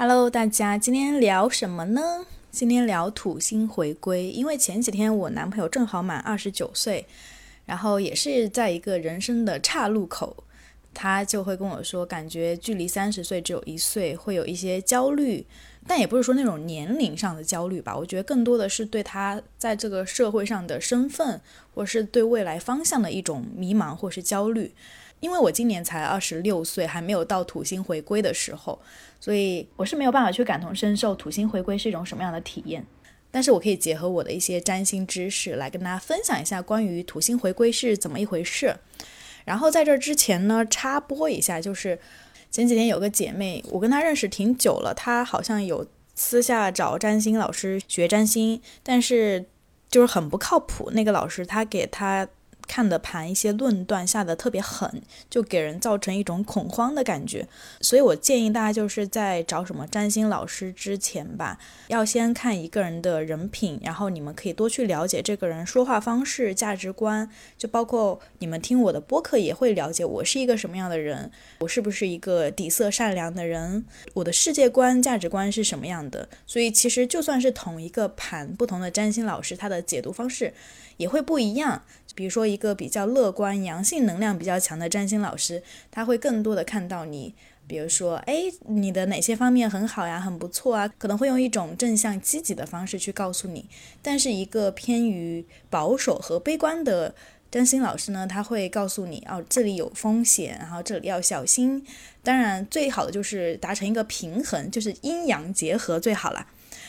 Hello，大家，今天聊什么呢？今天聊土星回归，因为前几天我男朋友正好满二十九岁，然后也是在一个人生的岔路口，他就会跟我说，感觉距离三十岁只有一岁，会有一些焦虑，但也不是说那种年龄上的焦虑吧，我觉得更多的是对他在这个社会上的身份，或是对未来方向的一种迷茫或是焦虑。因为我今年才二十六岁，还没有到土星回归的时候，所以我是没有办法去感同身受土星回归是一种什么样的体验。但是我可以结合我的一些占星知识来跟大家分享一下关于土星回归是怎么一回事。然后在这之前呢，插播一下，就是前几天有个姐妹，我跟她认识挺久了，她好像有私下找占星老师学占星，但是就是很不靠谱。那个老师他给她。看的盘一些论断下的特别狠，就给人造成一种恐慌的感觉。所以我建议大家就是在找什么占星老师之前吧，要先看一个人的人品，然后你们可以多去了解这个人说话方式、价值观，就包括你们听我的播客也会了解我是一个什么样的人，我是不是一个底色善良的人，我的世界观、价值观是什么样的。所以其实就算是同一个盘，不同的占星老师他的解读方式也会不一样。比如说，一个比较乐观、阳性能量比较强的占星老师，他会更多的看到你，比如说，哎，你的哪些方面很好呀，很不错啊，可能会用一种正向、积极的方式去告诉你。但是，一个偏于保守和悲观的占星老师呢，他会告诉你，哦，这里有风险，然后这里要小心。当然，最好的就是达成一个平衡，就是阴阳结合最好了。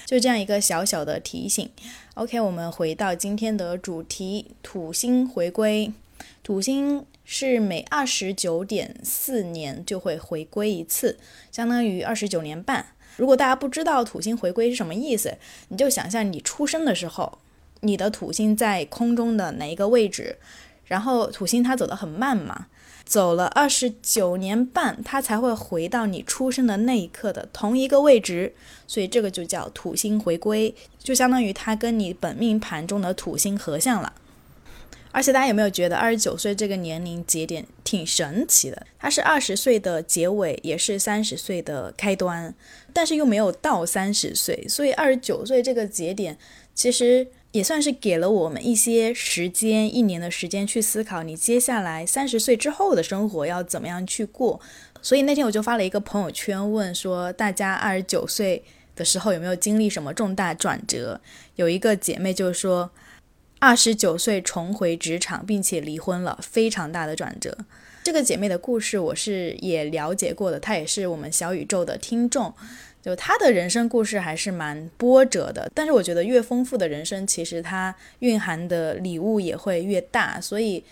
就这样一个小小的提醒。OK，我们回到今天的主题：土星回归。土星是每二十九点四年就会回归一次，相当于二十九年半。如果大家不知道土星回归是什么意思，你就想象你出生的时候，你的土星在空中的哪一个位置，然后土星它走得很慢嘛。走了二十九年半，它才会回到你出生的那一刻的同一个位置，所以这个就叫土星回归，就相当于它跟你本命盘中的土星合相了。而且大家有没有觉得二十九岁这个年龄节点挺神奇的？它是二十岁的结尾，也是三十岁的开端，但是又没有到三十岁，所以二十九岁这个节点其实。也算是给了我们一些时间，一年的时间去思考你接下来三十岁之后的生活要怎么样去过。所以那天我就发了一个朋友圈，问说大家二十九岁的时候有没有经历什么重大转折？有一个姐妹就说，二十九岁重回职场，并且离婚了，非常大的转折。这个姐妹的故事我是也了解过的，她也是我们小宇宙的听众。就他的人生故事还是蛮波折的，但是我觉得越丰富的人生，其实它蕴含的礼物也会越大。所以，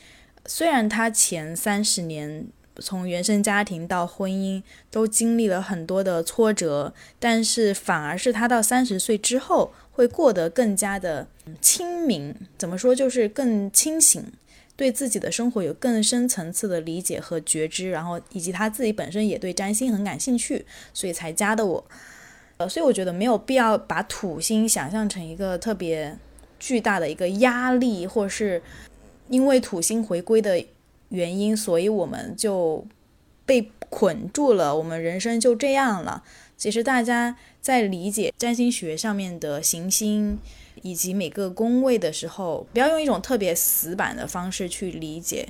虽然他前三十年从原生家庭到婚姻都经历了很多的挫折，但是反而是他到三十岁之后会过得更加的清明。怎么说？就是更清醒。对自己的生活有更深层次的理解和觉知，然后以及他自己本身也对占星很感兴趣，所以才加的我。呃，所以我觉得没有必要把土星想象成一个特别巨大的一个压力，或是因为土星回归的原因，所以我们就被捆住了，我们人生就这样了。其实大家在理解占星学上面的行星。以及每个宫位的时候，不要用一种特别死板的方式去理解，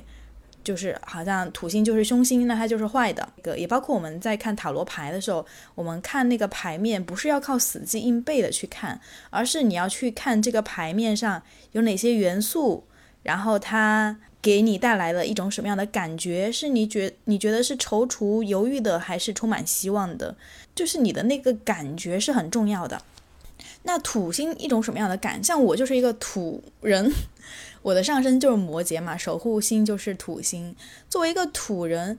就是好像土星就是凶星，那它就是坏的。个也包括我们在看塔罗牌的时候，我们看那个牌面不是要靠死记硬背的去看，而是你要去看这个牌面上有哪些元素，然后它给你带来了一种什么样的感觉，是你觉你觉得是踌躇犹豫的，还是充满希望的？就是你的那个感觉是很重要的。那土星一种什么样的感？像我就是一个土人，我的上升就是摩羯嘛，守护星就是土星。作为一个土人，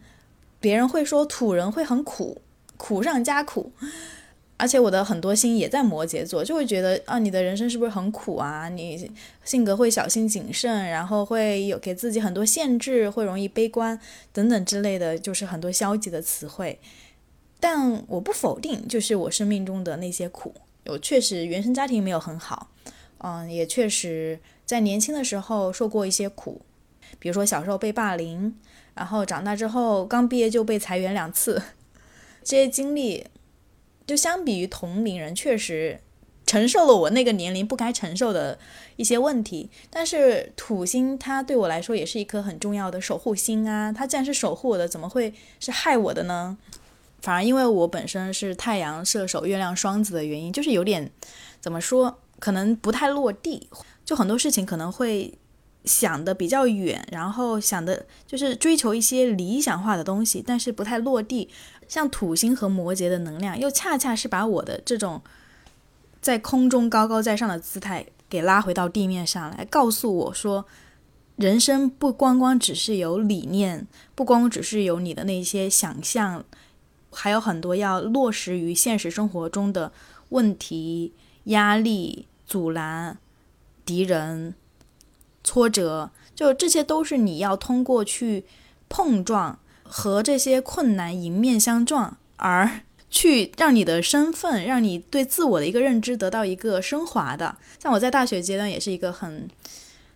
别人会说土人会很苦，苦上加苦。而且我的很多星也在摩羯座，就会觉得啊，你的人生是不是很苦啊？你性格会小心谨慎，然后会有给自己很多限制，会容易悲观等等之类的，就是很多消极的词汇。但我不否定，就是我生命中的那些苦。我确实原生家庭没有很好，嗯，也确实在年轻的时候受过一些苦，比如说小时候被霸凌，然后长大之后刚毕业就被裁员两次，这些经历就相比于同龄人，确实承受了我那个年龄不该承受的一些问题。但是土星它对我来说也是一颗很重要的守护星啊，它既然是守护我的，怎么会是害我的呢？反而因为我本身是太阳射手、月亮双子的原因，就是有点怎么说，可能不太落地，就很多事情可能会。想的比较远，然后想的就是追求一些理想化的东西，但是不太落地。像土星和摩羯的能量，又恰恰是把我的这种在空中高高在上的姿态给拉回到地面上来，告诉我说，人生不光光只是有理念，不光只是有你的那些想象，还有很多要落实于现实生活中的问题、压力、阻拦、敌人。挫折，就这些都是你要通过去碰撞和这些困难迎面相撞，而去让你的身份，让你对自我的一个认知得到一个升华的。像我在大学阶段也是一个很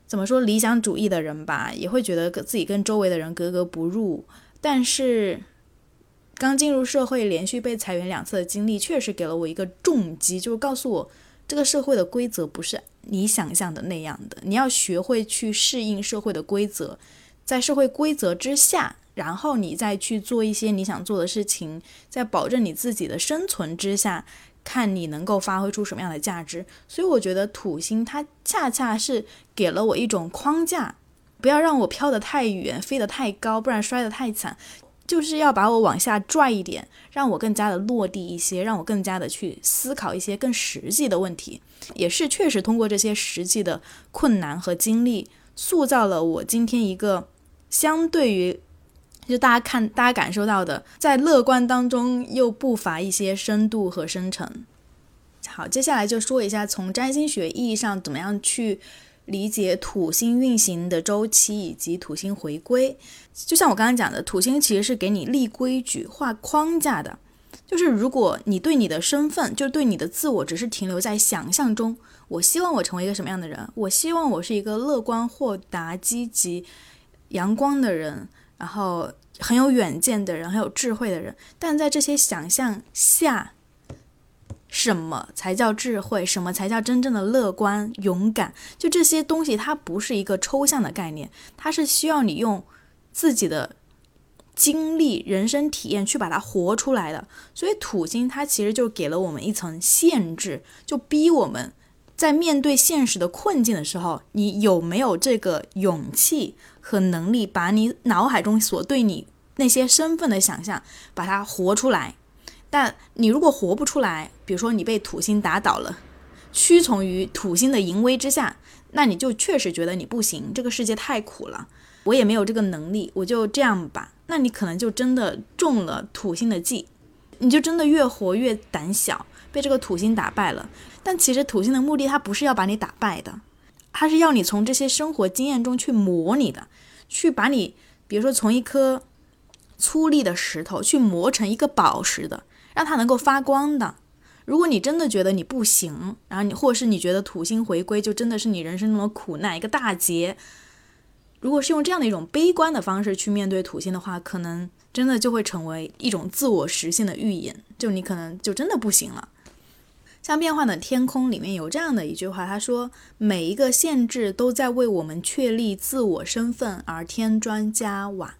怎么说理想主义的人吧，也会觉得自己跟周围的人格格不入。但是刚进入社会，连续被裁员两次的经历，确实给了我一个重击，就是告诉我这个社会的规则不是。你想象的那样的，你要学会去适应社会的规则，在社会规则之下，然后你再去做一些你想做的事情，在保证你自己的生存之下，看你能够发挥出什么样的价值。所以我觉得土星它恰恰是给了我一种框架，不要让我飘得太远，飞得太高，不然摔得太惨。就是要把我往下拽一点，让我更加的落地一些，让我更加的去思考一些更实际的问题。也是确实通过这些实际的困难和经历，塑造了我今天一个相对于就大家看大家感受到的，在乐观当中又不乏一些深度和深沉。好，接下来就说一下从占星学意义上怎么样去。理解土星运行的周期以及土星回归，就像我刚刚讲的，土星其实是给你立规矩、画框架的。就是如果你对你的身份，就对你的自我，只是停留在想象中，我希望我成为一个什么样的人？我希望我是一个乐观、豁达、积极、阳光的人，然后很有远见的人，很有智慧的人。但在这些想象下，什么才叫智慧？什么才叫真正的乐观、勇敢？就这些东西，它不是一个抽象的概念，它是需要你用自己的经历、人生体验去把它活出来的。所以土星它其实就给了我们一层限制，就逼我们在面对现实的困境的时候，你有没有这个勇气和能力，把你脑海中所对你那些身份的想象，把它活出来？但你如果活不出来，比如说你被土星打倒了，屈从于土星的淫威之下，那你就确实觉得你不行，这个世界太苦了，我也没有这个能力，我就这样吧。那你可能就真的中了土星的计，你就真的越活越胆小，被这个土星打败了。但其实土星的目的，它不是要把你打败的，它是要你从这些生活经验中去磨你的，去把你，比如说从一颗粗粝的石头去磨成一个宝石的。让它能够发光的。如果你真的觉得你不行，然后你或是你觉得土星回归就真的是你人生中的苦难一个大劫，如果是用这样的一种悲观的方式去面对土星的话，可能真的就会成为一种自我实现的预言，就你可能就真的不行了。像《变幻的天空》里面有这样的一句话，他说：“每一个限制都在为我们确立自我身份而添砖加瓦。”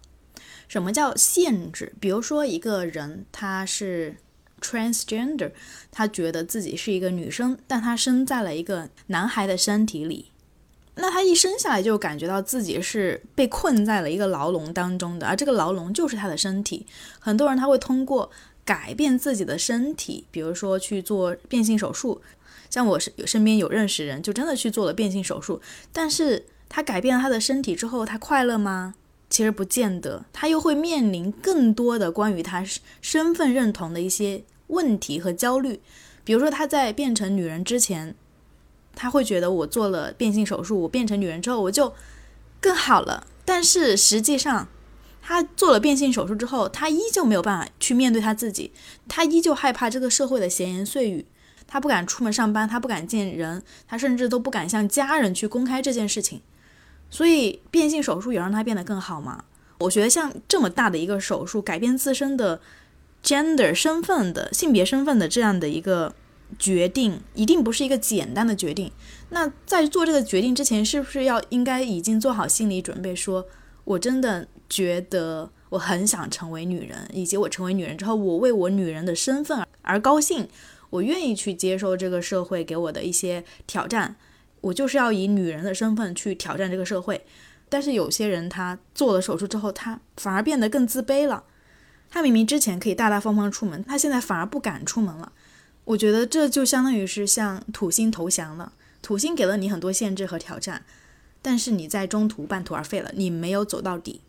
什么叫限制？比如说一个人他是。transgender，他觉得自己是一个女生，但他生在了一个男孩的身体里，那他一生下来就感觉到自己是被困在了一个牢笼当中的，而这个牢笼就是他的身体。很多人他会通过改变自己的身体，比如说去做变性手术，像我是身边有认识人就真的去做了变性手术，但是他改变了他的身体之后，他快乐吗？其实不见得，他又会面临更多的关于他身份认同的一些。问题和焦虑，比如说他在变成女人之前，他会觉得我做了变性手术，我变成女人之后我就更好了。但是实际上，他做了变性手术之后，他依旧没有办法去面对他自己，他依旧害怕这个社会的闲言碎语，他不敢出门上班，他不敢见人，他甚至都不敢向家人去公开这件事情。所以变性手术有让他变得更好吗？我觉得像这么大的一个手术，改变自身的。Gender 身份的性别身份的这样的一个决定，一定不是一个简单的决定。那在做这个决定之前，是不是要应该已经做好心理准备，说我真的觉得我很想成为女人，以及我成为女人之后，我为我女人的身份而高兴，我愿意去接受这个社会给我的一些挑战，我就是要以女人的身份去挑战这个社会。但是有些人他做了手术之后，他反而变得更自卑了。他明明之前可以大大方方出门，他现在反而不敢出门了。我觉得这就相当于是向土星投降了。土星给了你很多限制和挑战，但是你在中途半途而废了，你没有走到底，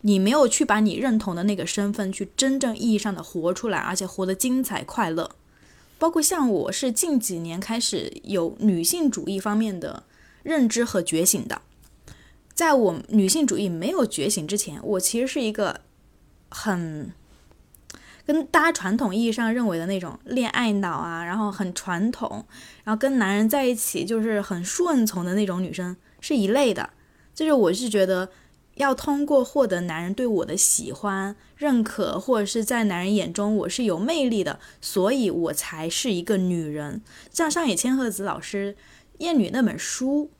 你没有去把你认同的那个身份去真正意义上的活出来，而且活得精彩快乐。包括像我是近几年开始有女性主义方面的认知和觉醒的。在我女性主义没有觉醒之前，我其实是一个很跟大家传统意义上认为的那种恋爱脑啊，然后很传统，然后跟男人在一起就是很顺从的那种女生是一类的。就是我是觉得要通过获得男人对我的喜欢、认可，或者是在男人眼中我是有魅力的，所以我才是一个女人。像上野千鹤子老师《厌女》那本书。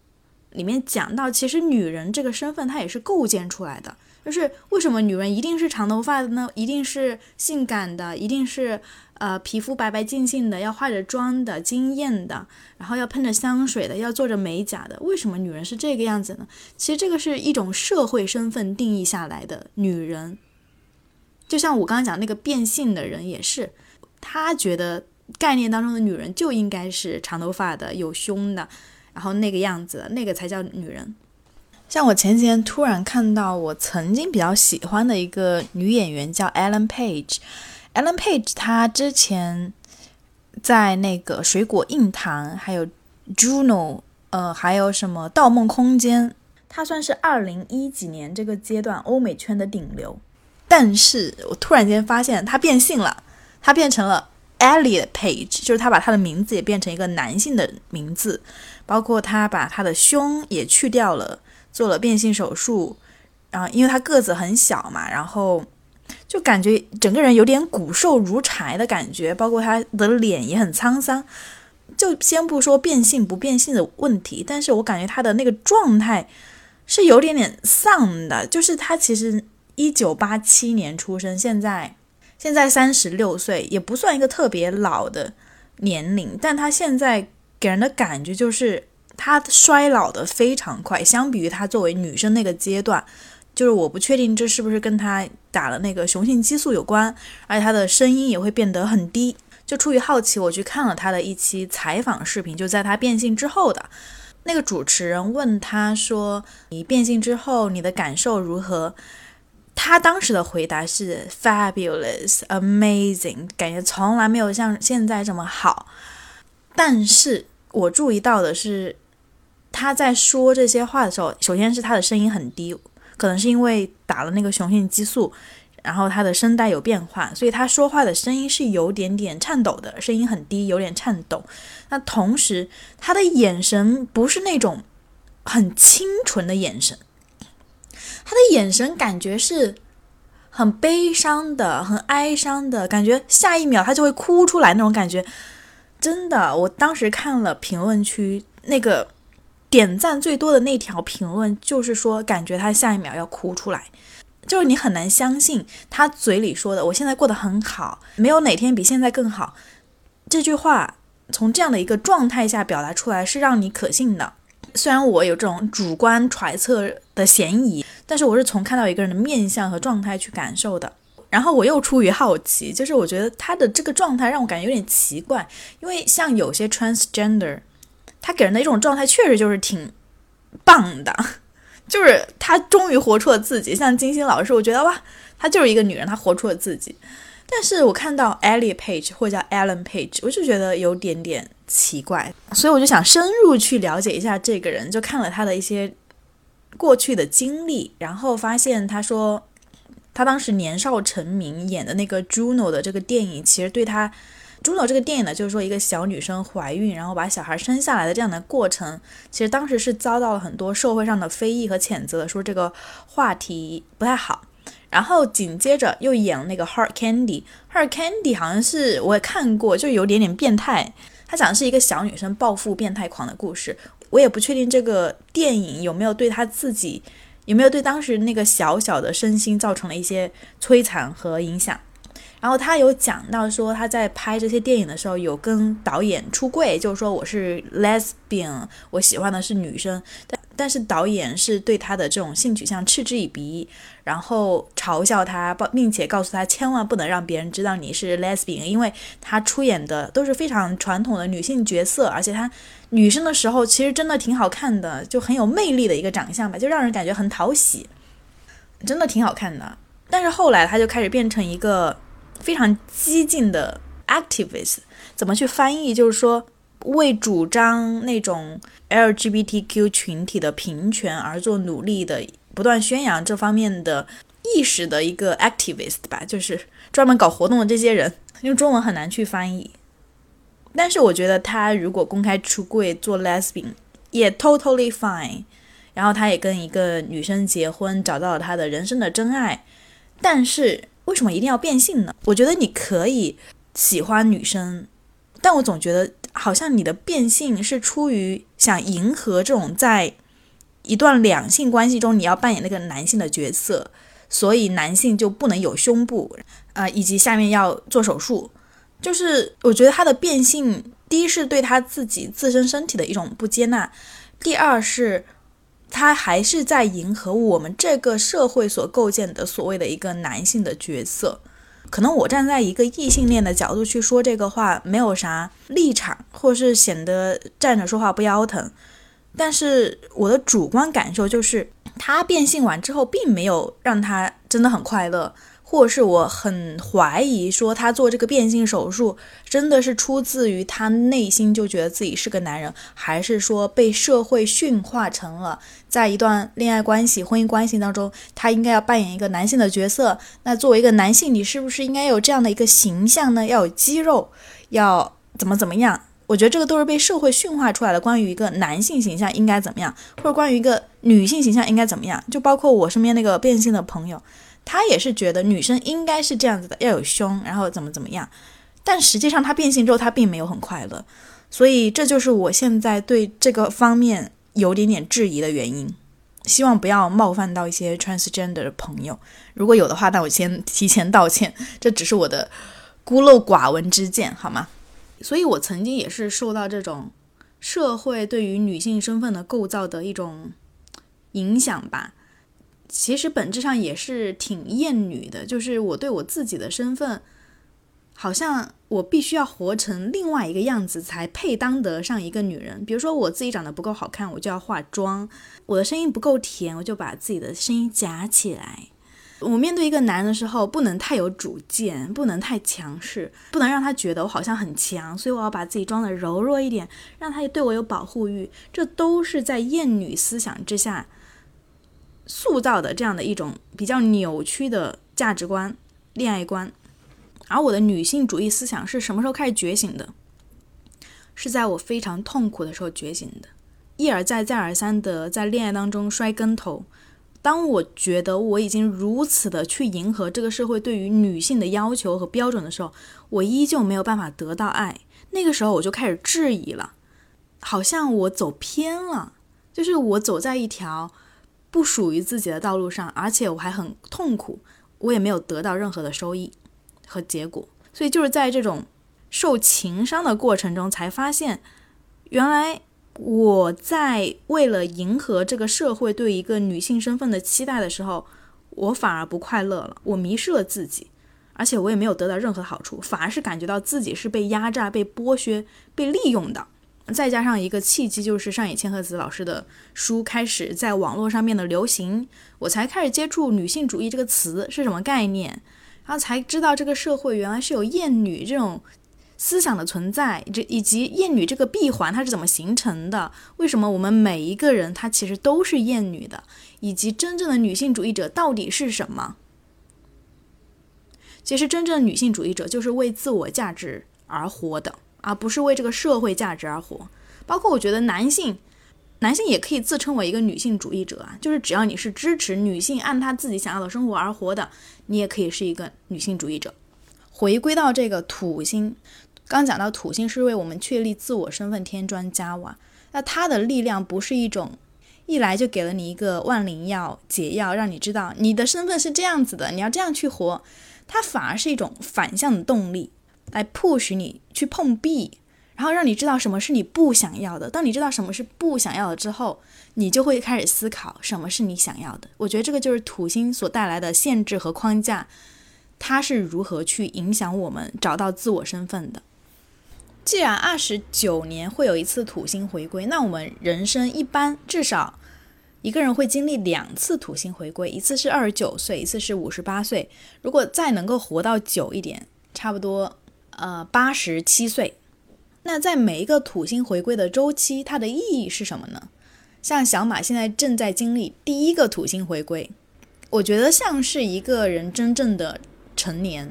里面讲到，其实女人这个身份，它也是构建出来的。就是为什么女人一定是长头发的呢？一定是性感的，一定是呃皮肤白白净净的，要化着妆的，惊艳的，然后要喷着香水的，要做着美甲的。为什么女人是这个样子呢？其实这个是一种社会身份定义下来的女人。就像我刚刚讲那个变性的人也是，他觉得概念当中的女人就应该是长头发的，有胸的。然后那个样子，那个才叫女人。像我前几天突然看到我曾经比较喜欢的一个女演员叫 Ellen Page。Ellen Page 她之前在那个《水果硬糖》还有 Juno，呃，还有什么《盗梦空间》，她算是二零一几年这个阶段欧美圈的顶流。但是我突然间发现她变性了，她变成了 Elliot Page，就是她把她的名字也变成一个男性的名字。包括他把他的胸也去掉了，做了变性手术，然后因为他个子很小嘛，然后就感觉整个人有点骨瘦如柴的感觉，包括他的脸也很沧桑。就先不说变性不变性的问题，但是我感觉他的那个状态是有点点丧的。就是他其实一九八七年出生，现在现在三十六岁，也不算一个特别老的年龄，但他现在。给人的感觉就是她衰老的非常快，相比于她作为女生那个阶段，就是我不确定这是不是跟她打了那个雄性激素有关，而且她的声音也会变得很低。就出于好奇，我去看了她的一期采访视频，就在她变性之后的那个主持人问她说：“你变性之后你的感受如何？”她当时的回答是 “fabulous, amazing”，感觉从来没有像现在这么好，但是。我注意到的是，他在说这些话的时候，首先是他的声音很低，可能是因为打了那个雄性激素，然后他的声带有变化，所以他说话的声音是有点点颤抖的，声音很低，有点颤抖。那同时，他的眼神不是那种很清纯的眼神，他的眼神感觉是很悲伤的，很哀伤的感觉，下一秒他就会哭出来那种感觉。真的，我当时看了评论区那个点赞最多的那条评论，就是说感觉他下一秒要哭出来，就是你很难相信他嘴里说的“我现在过得很好，没有哪天比现在更好”这句话，从这样的一个状态下表达出来是让你可信的。虽然我有这种主观揣测的嫌疑，但是我是从看到一个人的面相和状态去感受的。然后我又出于好奇，就是我觉得他的这个状态让我感觉有点奇怪，因为像有些 transgender，他给人的一种状态确实就是挺棒的，就是他终于活出了自己。像金星老师，我觉得哇，她就是一个女人，她活出了自己。但是我看到 Ellie Page 或者叫 Alan Page，我就觉得有点点奇怪，所以我就想深入去了解一下这个人，就看了他的一些过去的经历，然后发现他说。他当时年少成名演的那个 Juno 的这个电影，其实对他朱诺这个电影呢，就是说一个小女生怀孕，然后把小孩生下来的这样的过程，其实当时是遭到了很多社会上的非议和谴责，说这个话题不太好。然后紧接着又演了那个《Heart Candy》，《Heart Candy》好像是我也看过，就有点点变态。它讲的是一个小女生暴富变态狂的故事。我也不确定这个电影有没有对她自己，有没有对当时那个小小的身心造成了一些摧残和影响。然后他有讲到说，他在拍这些电影的时候有跟导演出柜，就是说我是 lesbian，我喜欢的是女生。但但是导演是对他的这种性取向嗤之以鼻，然后嘲笑他，并且告诉他千万不能让别人知道你是 lesbian，因为他出演的都是非常传统的女性角色，而且他女生的时候其实真的挺好看的，就很有魅力的一个长相吧，就让人感觉很讨喜，真的挺好看的。但是后来他就开始变成一个。非常激进的 activist，怎么去翻译？就是说，为主张那种 LGBTQ 群体的平权而做努力的，不断宣扬这方面的意识的一个 activist 吧，就是专门搞活动的这些人。用中文很难去翻译，但是我觉得他如果公开出柜做 lesbian 也 totally fine。然后他也跟一个女生结婚，找到了他的人生的真爱，但是。为什么一定要变性呢？我觉得你可以喜欢女生，但我总觉得好像你的变性是出于想迎合这种在一段两性关系中你要扮演那个男性的角色，所以男性就不能有胸部啊，以及下面要做手术。就是我觉得他的变性，第一是对他自己自身身体的一种不接纳，第二是。他还是在迎合我们这个社会所构建的所谓的一个男性的角色。可能我站在一个异性恋的角度去说这个话，没有啥立场，或是显得站着说话不腰疼。但是我的主观感受就是，他变性完之后，并没有让他真的很快乐。或是我很怀疑，说他做这个变性手术真的是出自于他内心就觉得自己是个男人，还是说被社会驯化成了在一段恋爱关系、婚姻关系当中，他应该要扮演一个男性的角色？那作为一个男性，你是不是应该有这样的一个形象呢？要有肌肉，要怎么怎么样？我觉得这个都是被社会驯化出来的。关于一个男性形象应该怎么样，或者关于一个女性形象应该怎么样，就包括我身边那个变性的朋友。他也是觉得女生应该是这样子的，要有胸，然后怎么怎么样。但实际上他变性之后，他并没有很快乐，所以这就是我现在对这个方面有点点质疑的原因。希望不要冒犯到一些 transgender 的朋友，如果有的话，那我先提前道歉，这只是我的孤陋寡闻之见，好吗？所以我曾经也是受到这种社会对于女性身份的构造的一种影响吧。其实本质上也是挺厌女的，就是我对我自己的身份，好像我必须要活成另外一个样子才配当得上一个女人。比如说我自己长得不够好看，我就要化妆；我的声音不够甜，我就把自己的声音夹起来。我面对一个男人的时候，不能太有主见，不能太强势，不能让他觉得我好像很强，所以我要把自己装的柔弱一点，让他对我有保护欲。这都是在厌女思想之下。塑造的这样的一种比较扭曲的价值观、恋爱观，而我的女性主义思想是什么时候开始觉醒的？是在我非常痛苦的时候觉醒的，一而再、再而三的在恋爱当中摔跟头。当我觉得我已经如此的去迎合这个社会对于女性的要求和标准的时候，我依旧没有办法得到爱。那个时候我就开始质疑了，好像我走偏了，就是我走在一条。不属于自己的道路上，而且我还很痛苦，我也没有得到任何的收益和结果，所以就是在这种受情伤的过程中，才发现原来我在为了迎合这个社会对一个女性身份的期待的时候，我反而不快乐了，我迷失了自己，而且我也没有得到任何好处，反而是感觉到自己是被压榨、被剥削、被利用的。再加上一个契机，就是上野千鹤子老师的书开始在网络上面的流行，我才开始接触女性主义这个词是什么概念，然后才知道这个社会原来是有厌女这种思想的存在，这以及厌女这个闭环它是怎么形成的，为什么我们每一个人他其实都是厌女的，以及真正的女性主义者到底是什么？其实真正的女性主义者就是为自我价值而活的。而不是为这个社会价值而活，包括我觉得男性男性也可以自称为一个女性主义者啊，就是只要你是支持女性按她自己想要的生活而活的，你也可以是一个女性主义者。回归到这个土星，刚讲到土星是为我们确立自我身份添砖加瓦，那它的力量不是一种一来就给了你一个万灵药解药，让你知道你的身份是这样子的，你要这样去活，它反而是一种反向的动力，来 push 你去碰壁。然后让你知道什么是你不想要的。当你知道什么是不想要的之后，你就会开始思考什么是你想要的。我觉得这个就是土星所带来的限制和框架，它是如何去影响我们找到自我身份的。既然二十九年会有一次土星回归，那我们人生一般至少一个人会经历两次土星回归，一次是二十九岁，一次是五十八岁。如果再能够活到久一点，差不多呃八十七岁。那在每一个土星回归的周期，它的意义是什么呢？像小马现在正在经历第一个土星回归，我觉得像是一个人真正的成年。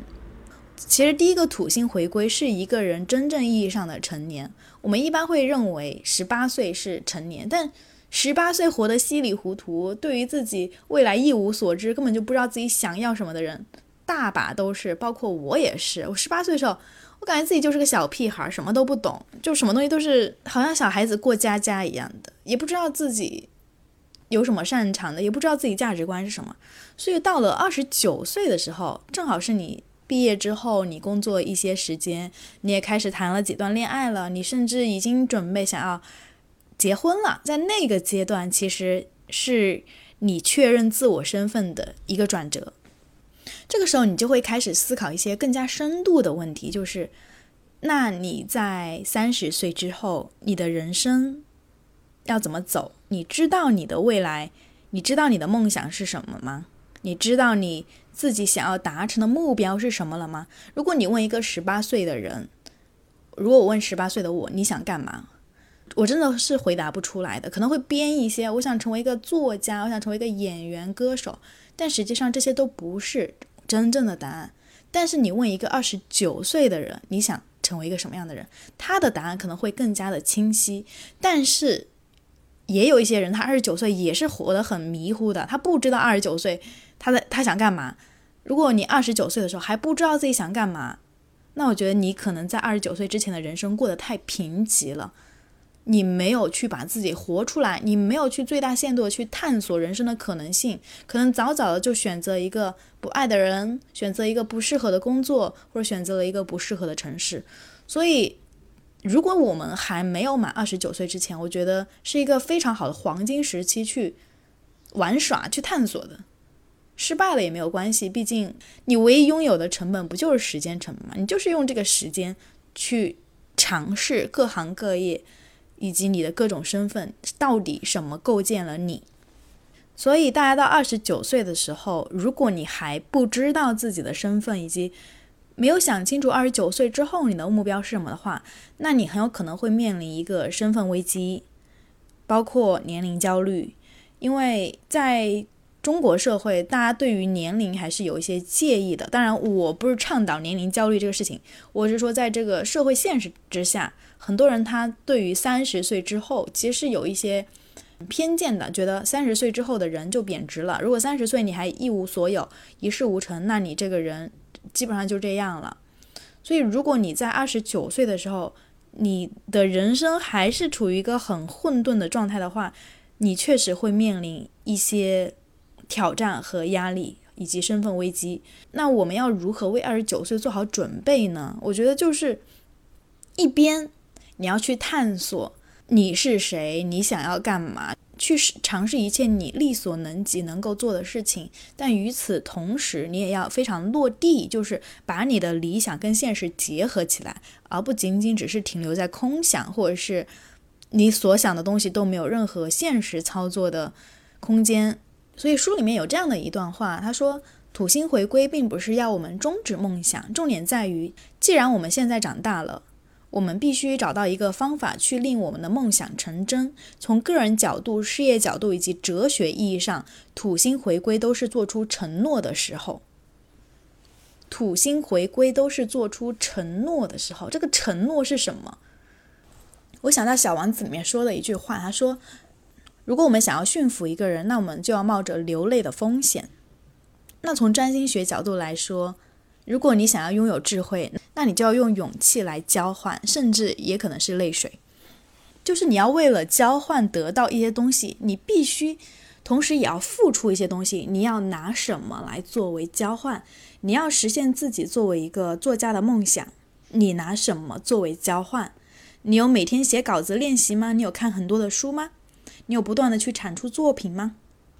其实第一个土星回归是一个人真正意义上的成年。我们一般会认为十八岁是成年，但十八岁活得稀里糊涂，对于自己未来一无所知，根本就不知道自己想要什么的人，大把都是，包括我也是。我十八岁的时候。我感觉自己就是个小屁孩，什么都不懂，就什么东西都是好像小孩子过家家一样的，也不知道自己有什么擅长的，也不知道自己价值观是什么。所以到了二十九岁的时候，正好是你毕业之后，你工作一些时间，你也开始谈了几段恋爱了，你甚至已经准备想要结婚了。在那个阶段，其实是你确认自我身份的一个转折。这个时候，你就会开始思考一些更加深度的问题，就是，那你在三十岁之后，你的人生要怎么走？你知道你的未来，你知道你的梦想是什么吗？你知道你自己想要达成的目标是什么了吗？如果你问一个十八岁的人，如果我问十八岁的我，你想干嘛？我真的是回答不出来的，可能会编一些，我想成为一个作家，我想成为一个演员、歌手，但实际上这些都不是。真正的答案，但是你问一个二十九岁的人，你想成为一个什么样的人？他的答案可能会更加的清晰。但是也有一些人，他二十九岁也是活得很迷糊的，他不知道二十九岁他的他想干嘛。如果你二十九岁的时候还不知道自己想干嘛，那我觉得你可能在二十九岁之前的人生过得太贫瘠了。你没有去把自己活出来，你没有去最大限度的去探索人生的可能性，可能早早的就选择一个不爱的人，选择一个不适合的工作，或者选择了一个不适合的城市。所以，如果我们还没有满二十九岁之前，我觉得是一个非常好的黄金时期去玩耍、去探索的。失败了也没有关系，毕竟你唯一拥有的成本不就是时间成本吗？你就是用这个时间去尝试各行各业。以及你的各种身份，到底什么构建了你？所以，大家到二十九岁的时候，如果你还不知道自己的身份，以及没有想清楚二十九岁之后你的目标是什么的话，那你很有可能会面临一个身份危机，包括年龄焦虑。因为在中国社会，大家对于年龄还是有一些介意的。当然，我不是倡导年龄焦虑这个事情，我是说，在这个社会现实之下。很多人他对于三十岁之后其实是有一些偏见的，觉得三十岁之后的人就贬值了。如果三十岁你还一无所有、一事无成，那你这个人基本上就这样了。所以，如果你在二十九岁的时候，你的人生还是处于一个很混沌的状态的话，你确实会面临一些挑战和压力，以及身份危机。那我们要如何为二十九岁做好准备呢？我觉得就是一边。你要去探索你是谁，你想要干嘛，去尝试一切你力所能及能够做的事情。但与此同时，你也要非常落地，就是把你的理想跟现实结合起来，而不仅仅只是停留在空想，或者是你所想的东西都没有任何现实操作的空间。所以书里面有这样的一段话，他说：“土星回归并不是要我们终止梦想，重点在于，既然我们现在长大了。”我们必须找到一个方法去令我们的梦想成真。从个人角度、事业角度以及哲学意义上，土星回归都是做出承诺的时候。土星回归都是做出承诺的时候。这个承诺是什么？我想到《小王子》里面说的一句话，他说：“如果我们想要驯服一个人，那我们就要冒着流泪的风险。那从占星学角度来说，如果你想要拥有智慧，那你就要用勇气来交换，甚至也可能是泪水。就是你要为了交换得到一些东西，你必须同时也要付出一些东西。你要拿什么来作为交换？你要实现自己作为一个作家的梦想，你拿什么作为交换？你有每天写稿子练习吗？你有看很多的书吗？你有不断的去产出作品吗？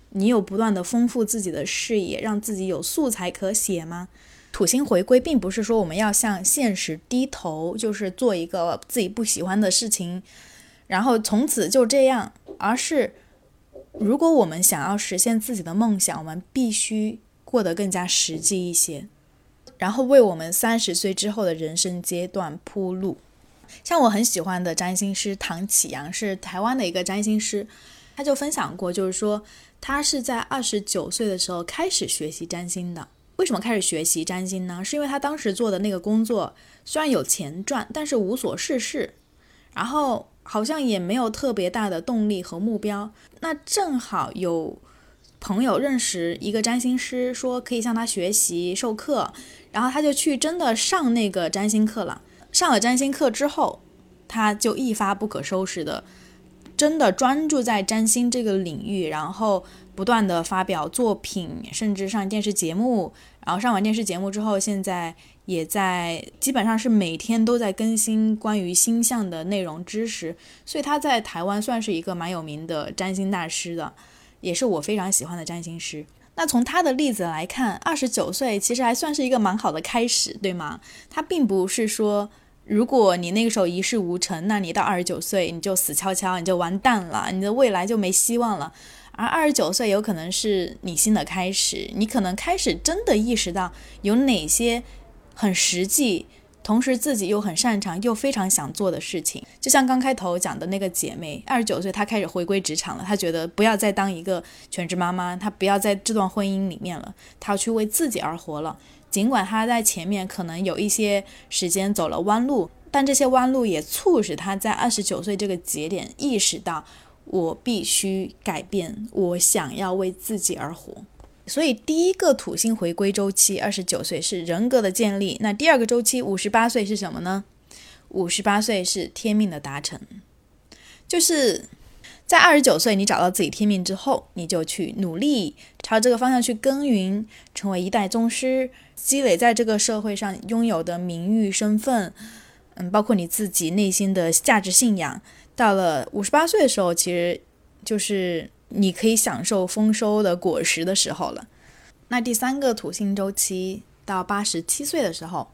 你有不断的丰富自己的视野，让自己有素材可写吗？土星回归并不是说我们要向现实低头，就是做一个自己不喜欢的事情，然后从此就这样，而是如果我们想要实现自己的梦想，我们必须过得更加实际一些，然后为我们三十岁之后的人生阶段铺路。像我很喜欢的占星师唐启阳是台湾的一个占星师，他就分享过，就是说。他是在二十九岁的时候开始学习占星的。为什么开始学习占星呢？是因为他当时做的那个工作虽然有钱赚，但是无所事事，然后好像也没有特别大的动力和目标。那正好有朋友认识一个占星师，说可以向他学习授课，然后他就去真的上那个占星课了。上了占星课之后，他就一发不可收拾的。真的专注在占星这个领域，然后不断的发表作品，甚至上电视节目。然后上完电视节目之后，现在也在基本上是每天都在更新关于星象的内容知识。所以他在台湾算是一个蛮有名的占星大师的，也是我非常喜欢的占星师。那从他的例子来看，二十九岁其实还算是一个蛮好的开始，对吗？他并不是说。如果你那个时候一事无成，那你到二十九岁你就死翘翘，你就完蛋了，你的未来就没希望了。而二十九岁有可能是你新的开始，你可能开始真的意识到有哪些很实际，同时自己又很擅长又非常想做的事情。就像刚开头讲的那个姐妹，二十九岁她开始回归职场了，她觉得不要再当一个全职妈妈，她不要在这段婚姻里面了，她要去为自己而活了。尽管她在前面可能有一些时间走了弯路，但这些弯路也促使他在二十九岁这个节点意识到，我必须改变，我想要为自己而活。所以第一个土星回归周期，二十九岁是人格的建立。那第二个周期，五十八岁是什么呢？五十八岁是天命的达成，就是。在二十九岁，你找到自己天命之后，你就去努力朝这个方向去耕耘，成为一代宗师，积累在这个社会上拥有的名誉、身份，嗯，包括你自己内心的价值信仰。到了五十八岁的时候，其实就是你可以享受丰收的果实的时候了。那第三个土星周期到八十七岁的时候，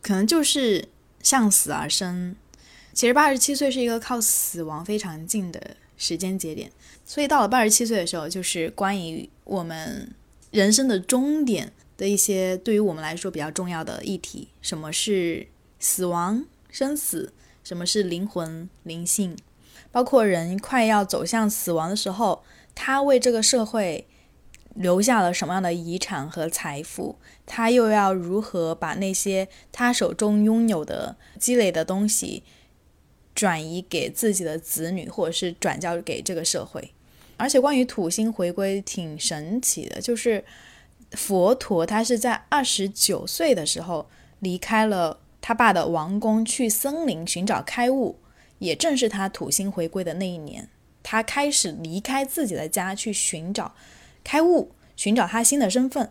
可能就是向死而生。其实八十七岁是一个靠死亡非常近的。时间节点，所以到了八十七岁的时候，就是关于我们人生的终点的一些对于我们来说比较重要的议题：什么是死亡、生死？什么是灵魂、灵性？包括人快要走向死亡的时候，他为这个社会留下了什么样的遗产和财富？他又要如何把那些他手中拥有的积累的东西？转移给自己的子女，或者是转交给这个社会。而且关于土星回归挺神奇的，就是佛陀他是在二十九岁的时候离开了他爸的王宫，去森林寻找开悟。也正是他土星回归的那一年，他开始离开自己的家去寻找开悟，寻找他新的身份。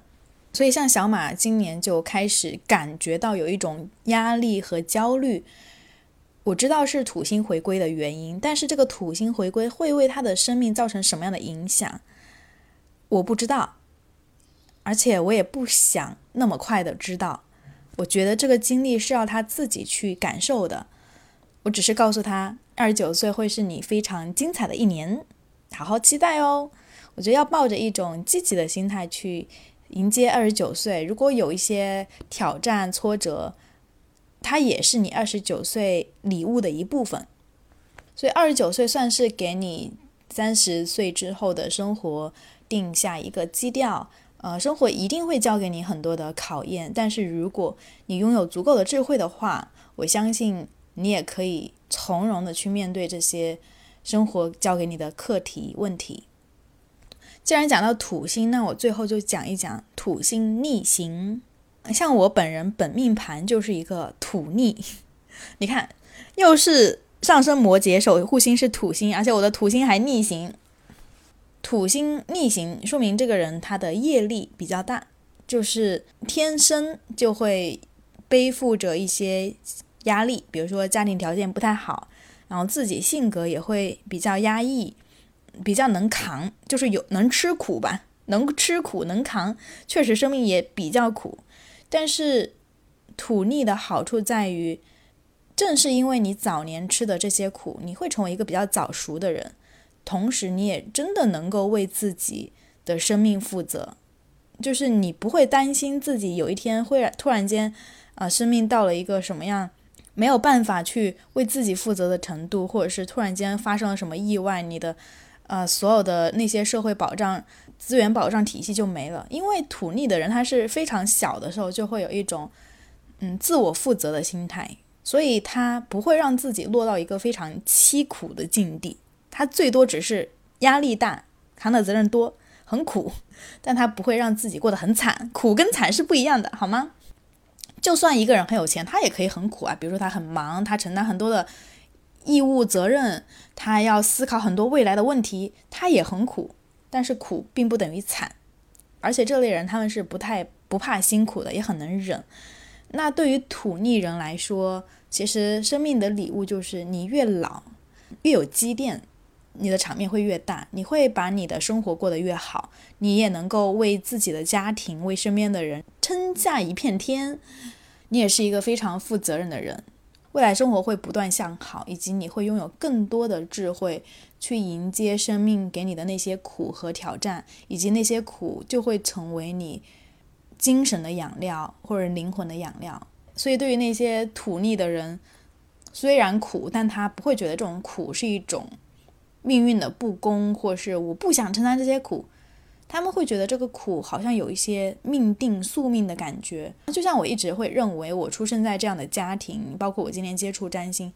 所以像小马今年就开始感觉到有一种压力和焦虑。我知道是土星回归的原因，但是这个土星回归会为他的生命造成什么样的影响，我不知道，而且我也不想那么快的知道。我觉得这个经历是要他自己去感受的。我只是告诉他，二十九岁会是你非常精彩的一年，好好期待哦。我觉得要抱着一种积极的心态去迎接二十九岁。如果有一些挑战、挫折，它也是你二十九岁礼物的一部分，所以二十九岁算是给你三十岁之后的生活定下一个基调。呃，生活一定会教给你很多的考验，但是如果你拥有足够的智慧的话，我相信你也可以从容的去面对这些生活教给你的课题问题。既然讲到土星，那我最后就讲一讲土星逆行。像我本人本命盘就是一个土逆，你看，又是上升摩羯，守护星是土星，而且我的土星还逆行。土星逆行说明这个人他的业力比较大，就是天生就会背负着一些压力，比如说家庭条件不太好，然后自己性格也会比较压抑。比较能扛，就是有能吃苦吧，能吃苦能扛，确实生命也比较苦。但是土逆的好处在于，正是因为你早年吃的这些苦，你会成为一个比较早熟的人，同时你也真的能够为自己的生命负责，就是你不会担心自己有一天会突然间，啊，生命到了一个什么样没有办法去为自己负责的程度，或者是突然间发生了什么意外，你的。呃，所有的那些社会保障、资源保障体系就没了，因为土逆的人他是非常小的时候就会有一种嗯自我负责的心态，所以他不会让自己落到一个非常凄苦的境地，他最多只是压力大，扛的责任多，很苦，但他不会让自己过得很惨，苦跟惨是不一样的，好吗？就算一个人很有钱，他也可以很苦啊，比如说他很忙，他承担很多的。义务责任，他要思考很多未来的问题，他也很苦，但是苦并不等于惨，而且这类人他们是不太不怕辛苦的，也很能忍。那对于土逆人来说，其实生命的礼物就是你越老越有积淀，你的场面会越大，你会把你的生活过得越好，你也能够为自己的家庭、为身边的人撑下一片天，你也是一个非常负责任的人。未来生活会不断向好，以及你会拥有更多的智慧去迎接生命给你的那些苦和挑战，以及那些苦就会成为你精神的养料或者灵魂的养料。所以，对于那些土逆的人，虽然苦，但他不会觉得这种苦是一种命运的不公，或是我不想承担这些苦。他们会觉得这个苦好像有一些命定宿命的感觉，就像我一直会认为我出生在这样的家庭，包括我今天接触占星，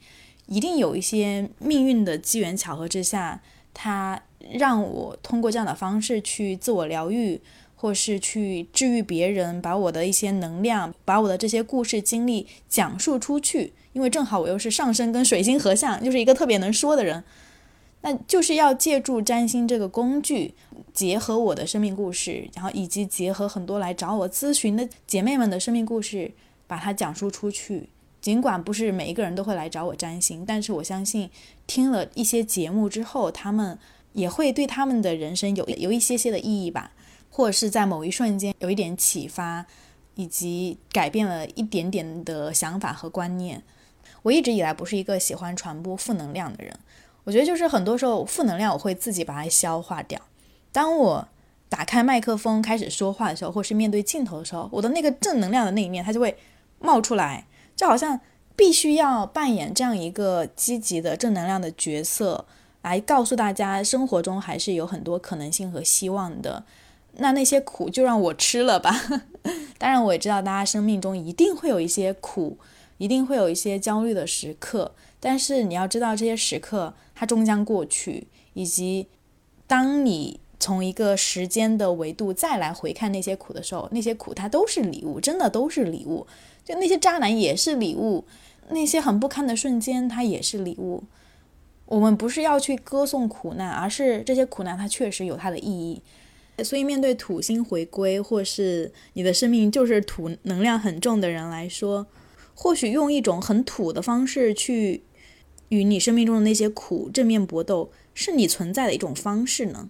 一定有一些命运的机缘巧合之下，它让我通过这样的方式去自我疗愈，或是去治愈别人，把我的一些能量，把我的这些故事经历讲述出去。因为正好我又是上升跟水星合相，就是一个特别能说的人。那就是要借助占星这个工具，结合我的生命故事，然后以及结合很多来找我咨询的姐妹们的生命故事，把它讲述出去。尽管不是每一个人都会来找我占星，但是我相信听了一些节目之后，他们也会对他们的人生有有一些些的意义吧，或者是在某一瞬间有一点启发，以及改变了一点点的想法和观念。我一直以来不是一个喜欢传播负能量的人。我觉得就是很多时候负能量我会自己把它消化掉。当我打开麦克风开始说话的时候，或是面对镜头的时候，我的那个正能量的那一面它就会冒出来，就好像必须要扮演这样一个积极的正能量的角色，来告诉大家生活中还是有很多可能性和希望的。那那些苦就让我吃了吧。当然我也知道大家生命中一定会有一些苦，一定会有一些焦虑的时刻。但是你要知道，这些时刻它终将过去，以及当你从一个时间的维度再来回看那些苦的时候，那些苦它都是礼物，真的都是礼物。就那些渣男也是礼物，那些很不堪的瞬间它也是礼物。我们不是要去歌颂苦难，而是这些苦难它确实有它的意义。所以面对土星回归，或是你的生命就是土能量很重的人来说，或许用一种很土的方式去。与你生命中的那些苦正面搏斗，是你存在的一种方式呢？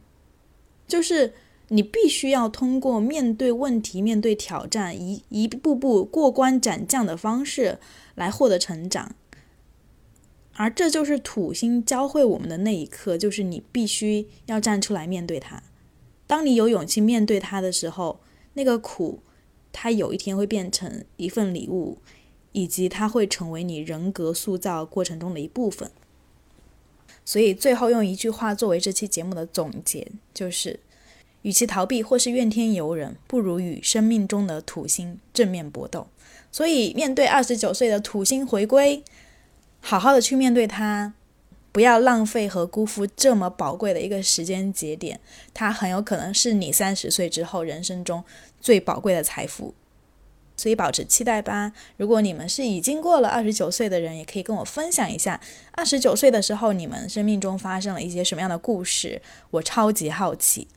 就是你必须要通过面对问题、面对挑战，一一步步过关斩将的方式来获得成长。而这就是土星教会我们的那一刻，就是你必须要站出来面对它。当你有勇气面对它的时候，那个苦，它有一天会变成一份礼物。以及它会成为你人格塑造过程中的一部分。所以最后用一句话作为这期节目的总结，就是：与其逃避或是怨天尤人，不如与生命中的土星正面搏斗。所以面对二十九岁的土星回归，好好的去面对它，不要浪费和辜负这么宝贵的一个时间节点，它很有可能是你三十岁之后人生中最宝贵的财富。所以保持期待吧。如果你们是已经过了二十九岁的人，也可以跟我分享一下，二十九岁的时候你们生命中发生了一些什么样的故事，我超级好奇。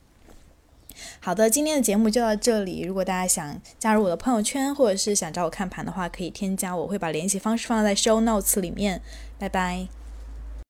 好的，今天的节目就到这里。如果大家想加入我的朋友圈，或者是想找我看盘的话，可以添加我，会把联系方式放在 show notes 里面。拜拜。